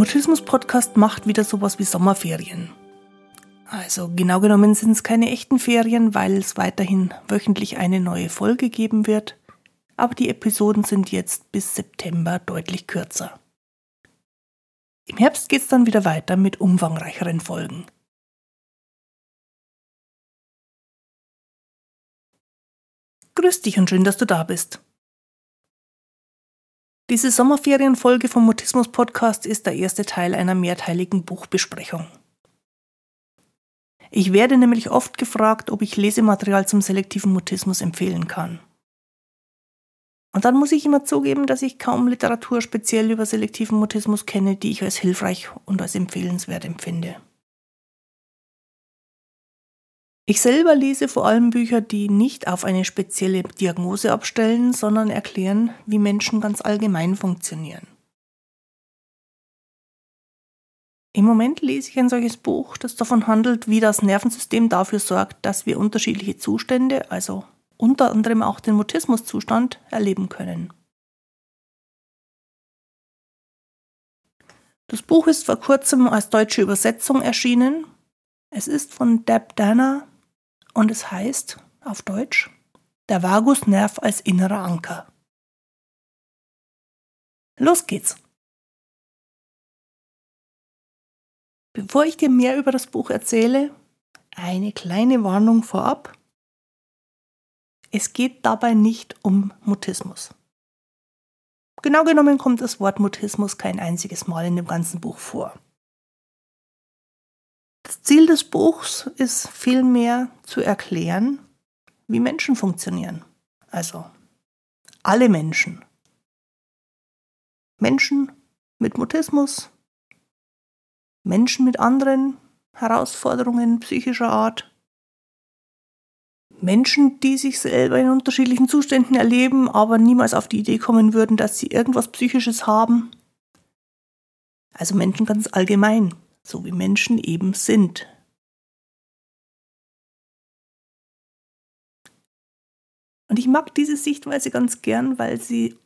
Mutismus-Podcast macht wieder sowas wie Sommerferien. Also genau genommen sind es keine echten Ferien, weil es weiterhin wöchentlich eine neue Folge geben wird. Aber die Episoden sind jetzt bis September deutlich kürzer. Im Herbst geht es dann wieder weiter mit umfangreicheren Folgen. Grüß dich und schön, dass du da bist. Diese Sommerferienfolge vom Mutismus Podcast ist der erste Teil einer mehrteiligen Buchbesprechung. Ich werde nämlich oft gefragt, ob ich Lesematerial zum selektiven Mutismus empfehlen kann. Und dann muss ich immer zugeben, dass ich kaum Literatur speziell über selektiven Mutismus kenne, die ich als hilfreich und als empfehlenswert empfinde. Ich selber lese vor allem Bücher, die nicht auf eine spezielle Diagnose abstellen, sondern erklären, wie Menschen ganz allgemein funktionieren. Im Moment lese ich ein solches Buch, das davon handelt, wie das Nervensystem dafür sorgt, dass wir unterschiedliche Zustände, also unter anderem auch den Mutismuszustand, erleben können. Das Buch ist vor kurzem als deutsche Übersetzung erschienen. Es ist von Deb Danner und es heißt auf Deutsch der Vagusnerv als innerer Anker. Los geht's! Bevor ich dir mehr über das Buch erzähle, eine kleine Warnung vorab. Es geht dabei nicht um Mutismus. Genau genommen kommt das Wort Mutismus kein einziges Mal in dem ganzen Buch vor. Ziel des Buchs ist vielmehr zu erklären, wie Menschen funktionieren. Also alle Menschen. Menschen mit Mutismus, Menschen mit anderen Herausforderungen psychischer Art, Menschen, die sich selber in unterschiedlichen Zuständen erleben, aber niemals auf die Idee kommen würden, dass sie irgendwas Psychisches haben. Also Menschen ganz allgemein so wie Menschen eben sind. Und ich mag diese Sichtweise ganz gern, weil sie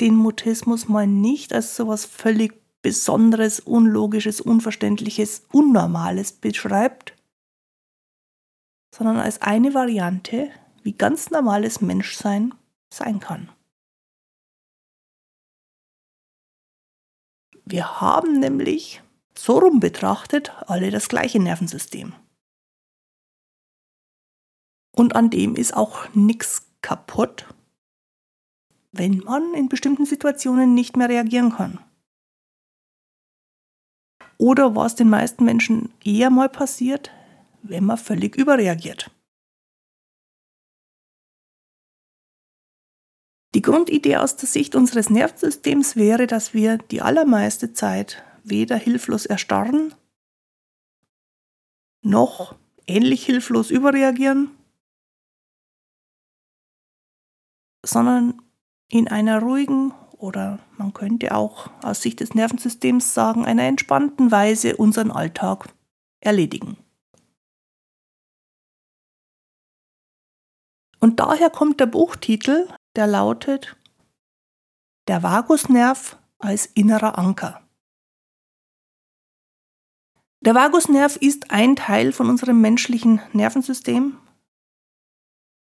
den Mutismus mal nicht als so etwas völlig Besonderes, Unlogisches, Unverständliches, Unnormales beschreibt, sondern als eine Variante, wie ganz normales Menschsein sein kann. Wir haben nämlich so rum betrachtet alle das gleiche Nervensystem. Und an dem ist auch nichts kaputt, wenn man in bestimmten Situationen nicht mehr reagieren kann. Oder was den meisten Menschen eher mal passiert, wenn man völlig überreagiert. Die Grundidee aus der Sicht unseres Nervensystems wäre, dass wir die allermeiste Zeit weder hilflos erstarren, noch ähnlich hilflos überreagieren, sondern in einer ruhigen oder man könnte auch aus Sicht des Nervensystems sagen, einer entspannten Weise unseren Alltag erledigen. Und daher kommt der Buchtitel, der lautet Der Vagusnerv als innerer Anker. Der Vagusnerv ist ein Teil von unserem menschlichen Nervensystem,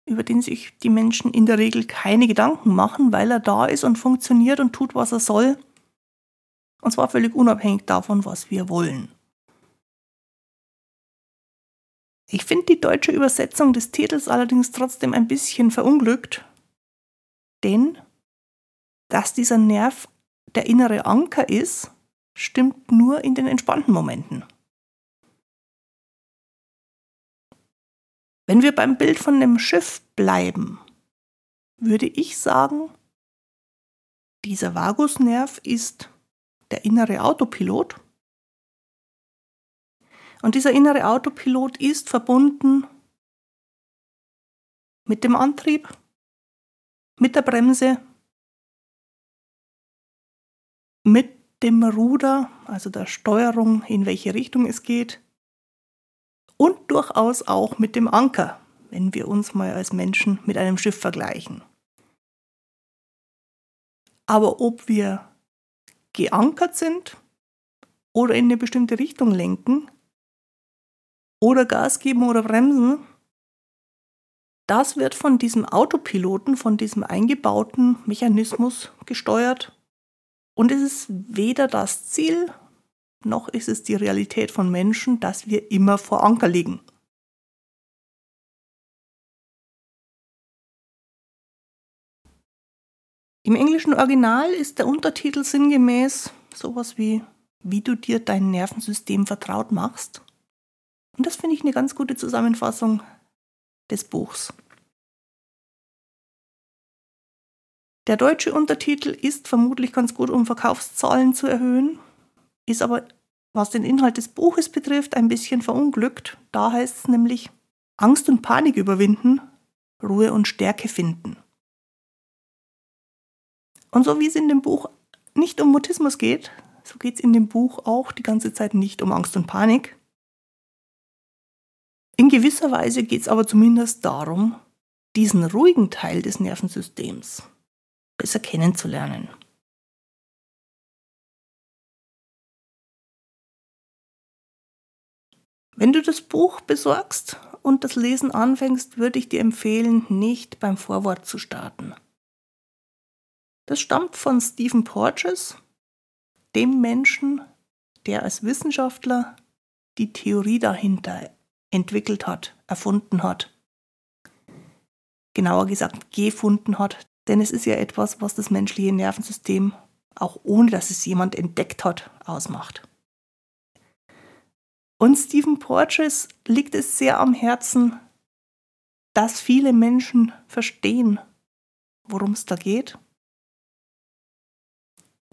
über den sich die Menschen in der Regel keine Gedanken machen, weil er da ist und funktioniert und tut, was er soll. Und zwar völlig unabhängig davon, was wir wollen. Ich finde die deutsche Übersetzung des Titels allerdings trotzdem ein bisschen verunglückt, denn dass dieser Nerv der innere Anker ist, stimmt nur in den entspannten Momenten. Wenn wir beim Bild von dem Schiff bleiben, würde ich sagen, dieser Vagusnerv ist der innere Autopilot. Und dieser innere Autopilot ist verbunden mit dem Antrieb, mit der Bremse, mit dem Ruder, also der Steuerung, in welche Richtung es geht, und durchaus auch mit dem Anker, wenn wir uns mal als Menschen mit einem Schiff vergleichen. Aber ob wir geankert sind oder in eine bestimmte Richtung lenken oder Gas geben oder bremsen, das wird von diesem Autopiloten, von diesem eingebauten Mechanismus gesteuert. Und es ist weder das Ziel, noch ist es die Realität von Menschen, dass wir immer vor Anker liegen. Im englischen Original ist der Untertitel sinngemäß sowas wie wie du dir dein Nervensystem vertraut machst. Und das finde ich eine ganz gute Zusammenfassung des Buchs. Der deutsche Untertitel ist vermutlich ganz gut, um Verkaufszahlen zu erhöhen, ist aber, was den Inhalt des Buches betrifft, ein bisschen verunglückt. Da heißt es nämlich Angst und Panik überwinden, Ruhe und Stärke finden. Und so wie es in dem Buch nicht um Mutismus geht, so geht es in dem Buch auch die ganze Zeit nicht um Angst und Panik. In gewisser Weise geht es aber zumindest darum, diesen ruhigen Teil des Nervensystems besser kennenzulernen. Wenn du das Buch besorgst und das Lesen anfängst, würde ich dir empfehlen, nicht beim Vorwort zu starten. Das stammt von Stephen Porges, dem Menschen, der als Wissenschaftler die Theorie dahinter entwickelt hat, erfunden hat. Genauer gesagt, gefunden hat, denn es ist ja etwas, was das menschliche Nervensystem, auch ohne dass es jemand entdeckt hat, ausmacht. Und Stephen Porges liegt es sehr am Herzen, dass viele Menschen verstehen, worum es da geht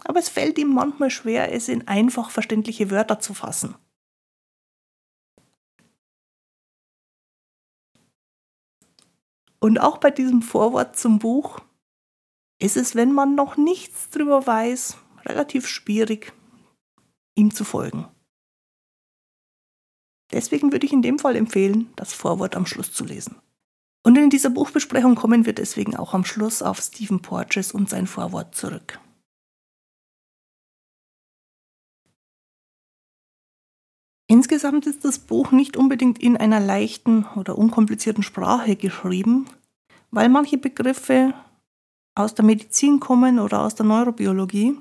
aber es fällt ihm manchmal schwer, es in einfach verständliche Wörter zu fassen. Und auch bei diesem Vorwort zum Buch ist es, wenn man noch nichts drüber weiß, relativ schwierig, ihm zu folgen. Deswegen würde ich in dem Fall empfehlen, das Vorwort am Schluss zu lesen. Und in dieser Buchbesprechung kommen wir deswegen auch am Schluss auf Stephen Porges und sein Vorwort zurück. Insgesamt ist das Buch nicht unbedingt in einer leichten oder unkomplizierten Sprache geschrieben, weil manche Begriffe aus der Medizin kommen oder aus der Neurobiologie.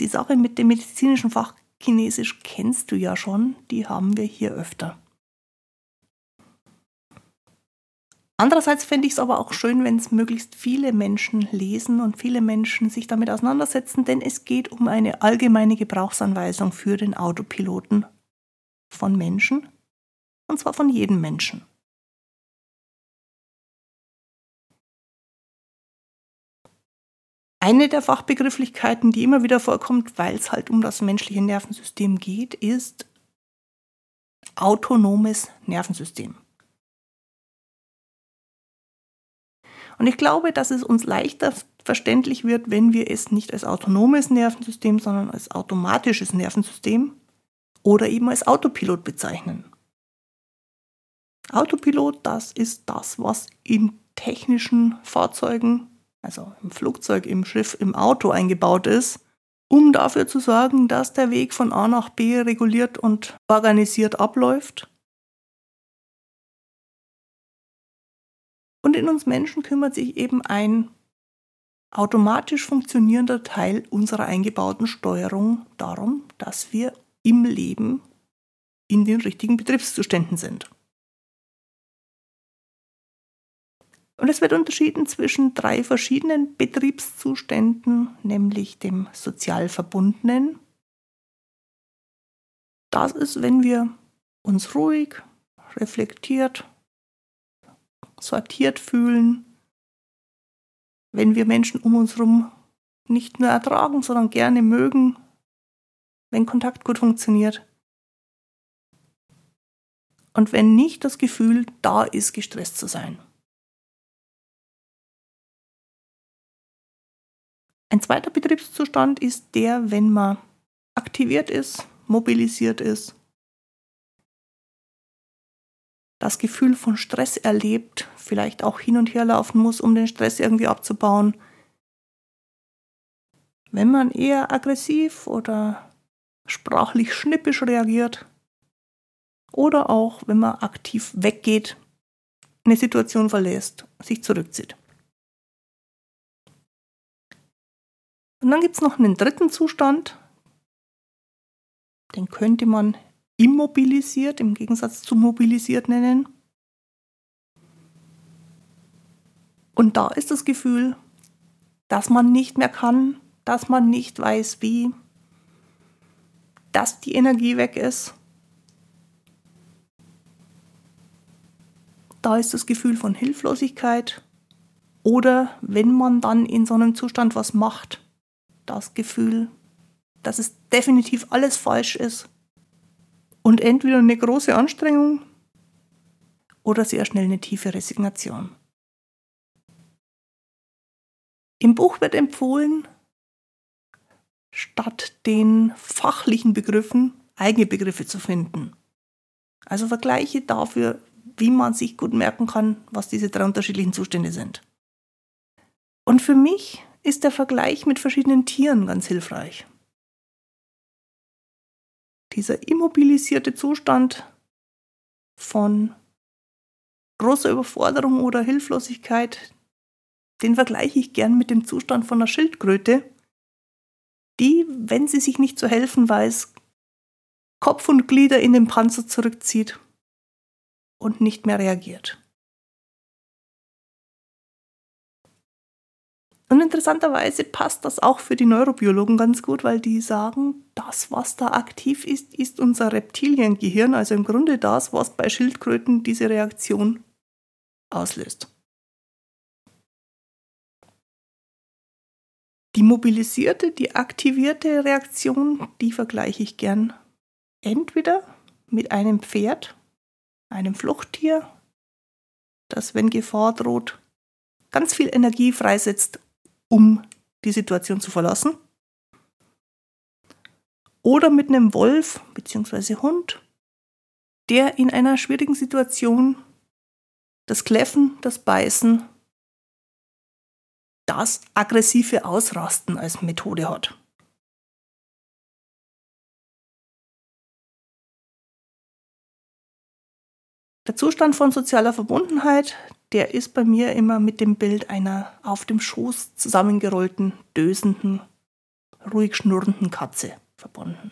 Die Sache mit dem medizinischen Fach Chinesisch kennst du ja schon, die haben wir hier öfter. Andererseits fände ich es aber auch schön, wenn es möglichst viele Menschen lesen und viele Menschen sich damit auseinandersetzen, denn es geht um eine allgemeine Gebrauchsanweisung für den Autopiloten von Menschen, und zwar von jedem Menschen. Eine der Fachbegrifflichkeiten, die immer wieder vorkommt, weil es halt um das menschliche Nervensystem geht, ist autonomes Nervensystem. Und ich glaube, dass es uns leichter verständlich wird, wenn wir es nicht als autonomes Nervensystem, sondern als automatisches Nervensystem oder eben als Autopilot bezeichnen. Autopilot, das ist das, was in technischen Fahrzeugen, also im Flugzeug, im Schiff, im Auto eingebaut ist, um dafür zu sorgen, dass der Weg von A nach B reguliert und organisiert abläuft Und in uns Menschen kümmert sich eben ein automatisch funktionierender Teil unserer eingebauten Steuerung darum, dass wir im Leben in den richtigen Betriebszuständen sind. Und es wird unterschieden zwischen drei verschiedenen Betriebszuständen, nämlich dem sozial verbundenen. Das ist, wenn wir uns ruhig, reflektiert sortiert fühlen, wenn wir Menschen um uns herum nicht nur ertragen, sondern gerne mögen, wenn Kontakt gut funktioniert. Und wenn nicht das Gefühl da ist, gestresst zu sein. Ein zweiter Betriebszustand ist der, wenn man aktiviert ist, mobilisiert ist, das Gefühl von Stress erlebt, vielleicht auch hin und her laufen muss, um den Stress irgendwie abzubauen. wenn man eher aggressiv oder sprachlich schnippisch reagiert oder auch wenn man aktiv weggeht, eine Situation verlässt, sich zurückzieht. Und dann gibt es noch einen dritten Zustand, den könnte man immobilisiert im Gegensatz zu mobilisiert nennen. Und da ist das Gefühl, dass man nicht mehr kann, dass man nicht weiß wie, dass die Energie weg ist. Da ist das Gefühl von Hilflosigkeit. Oder wenn man dann in so einem Zustand was macht, das Gefühl, dass es definitiv alles falsch ist und entweder eine große Anstrengung oder sehr schnell eine tiefe Resignation. Im Buch wird empfohlen, statt den fachlichen Begriffen eigene Begriffe zu finden. Also Vergleiche dafür, wie man sich gut merken kann, was diese drei unterschiedlichen Zustände sind. Und für mich ist der Vergleich mit verschiedenen Tieren ganz hilfreich. Dieser immobilisierte Zustand von großer Überforderung oder Hilflosigkeit, den vergleiche ich gern mit dem Zustand von einer Schildkröte, die, wenn sie sich nicht zu helfen weiß, Kopf und Glieder in den Panzer zurückzieht und nicht mehr reagiert. Und interessanterweise passt das auch für die Neurobiologen ganz gut, weil die sagen, das, was da aktiv ist, ist unser Reptiliengehirn, also im Grunde das, was bei Schildkröten diese Reaktion auslöst. Die mobilisierte, die aktivierte Reaktion, die vergleiche ich gern entweder mit einem Pferd, einem Fluchttier, das, wenn Gefahr droht, ganz viel Energie freisetzt, um die Situation zu verlassen. Oder mit einem Wolf bzw. Hund, der in einer schwierigen Situation das Kläffen, das Beißen das aggressive Ausrasten als Methode hat. Der Zustand von sozialer Verbundenheit, der ist bei mir immer mit dem Bild einer auf dem Schoß zusammengerollten, dösenden, ruhig schnurrenden Katze verbunden.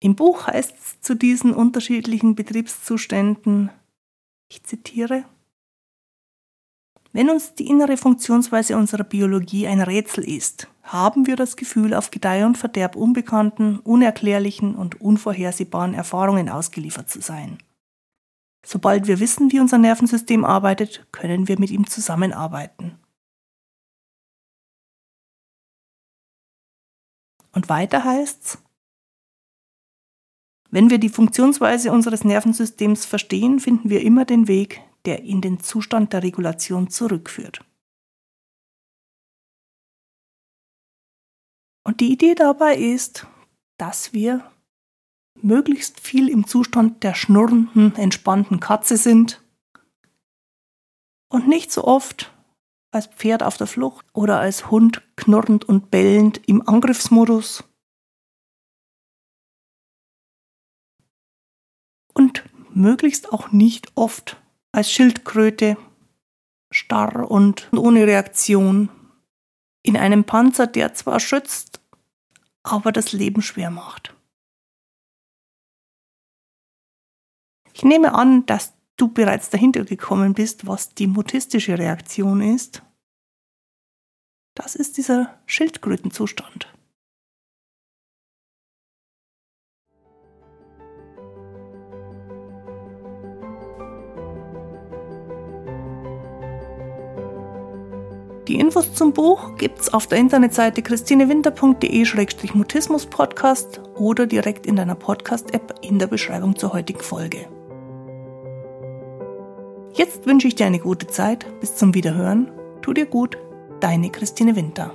Im Buch heißt es zu diesen unterschiedlichen Betriebszuständen, ich zitiere, wenn uns die innere Funktionsweise unserer Biologie ein Rätsel ist, haben wir das Gefühl, auf Gedeih und Verderb unbekannten, unerklärlichen und unvorhersehbaren Erfahrungen ausgeliefert zu sein. Sobald wir wissen, wie unser Nervensystem arbeitet, können wir mit ihm zusammenarbeiten. Und weiter heißt's, wenn wir die Funktionsweise unseres Nervensystems verstehen, finden wir immer den Weg, der in den Zustand der Regulation zurückführt. Und die Idee dabei ist, dass wir möglichst viel im Zustand der schnurrenden, entspannten Katze sind und nicht so oft als Pferd auf der Flucht oder als Hund knurrend und bellend im Angriffsmodus. Und möglichst auch nicht oft als Schildkröte, starr und ohne Reaktion, in einem Panzer, der zwar schützt, aber das Leben schwer macht. Ich nehme an, dass du bereits dahinter gekommen bist, was die mutistische Reaktion ist. Das ist dieser Schildkrötenzustand. Die Infos zum Buch gibt's auf der Internetseite christinewinter.de-mutismus-podcast oder direkt in deiner Podcast-App in der Beschreibung zur heutigen Folge. Jetzt wünsche ich dir eine gute Zeit. Bis zum Wiederhören. Tu dir gut. Deine Christine Winter.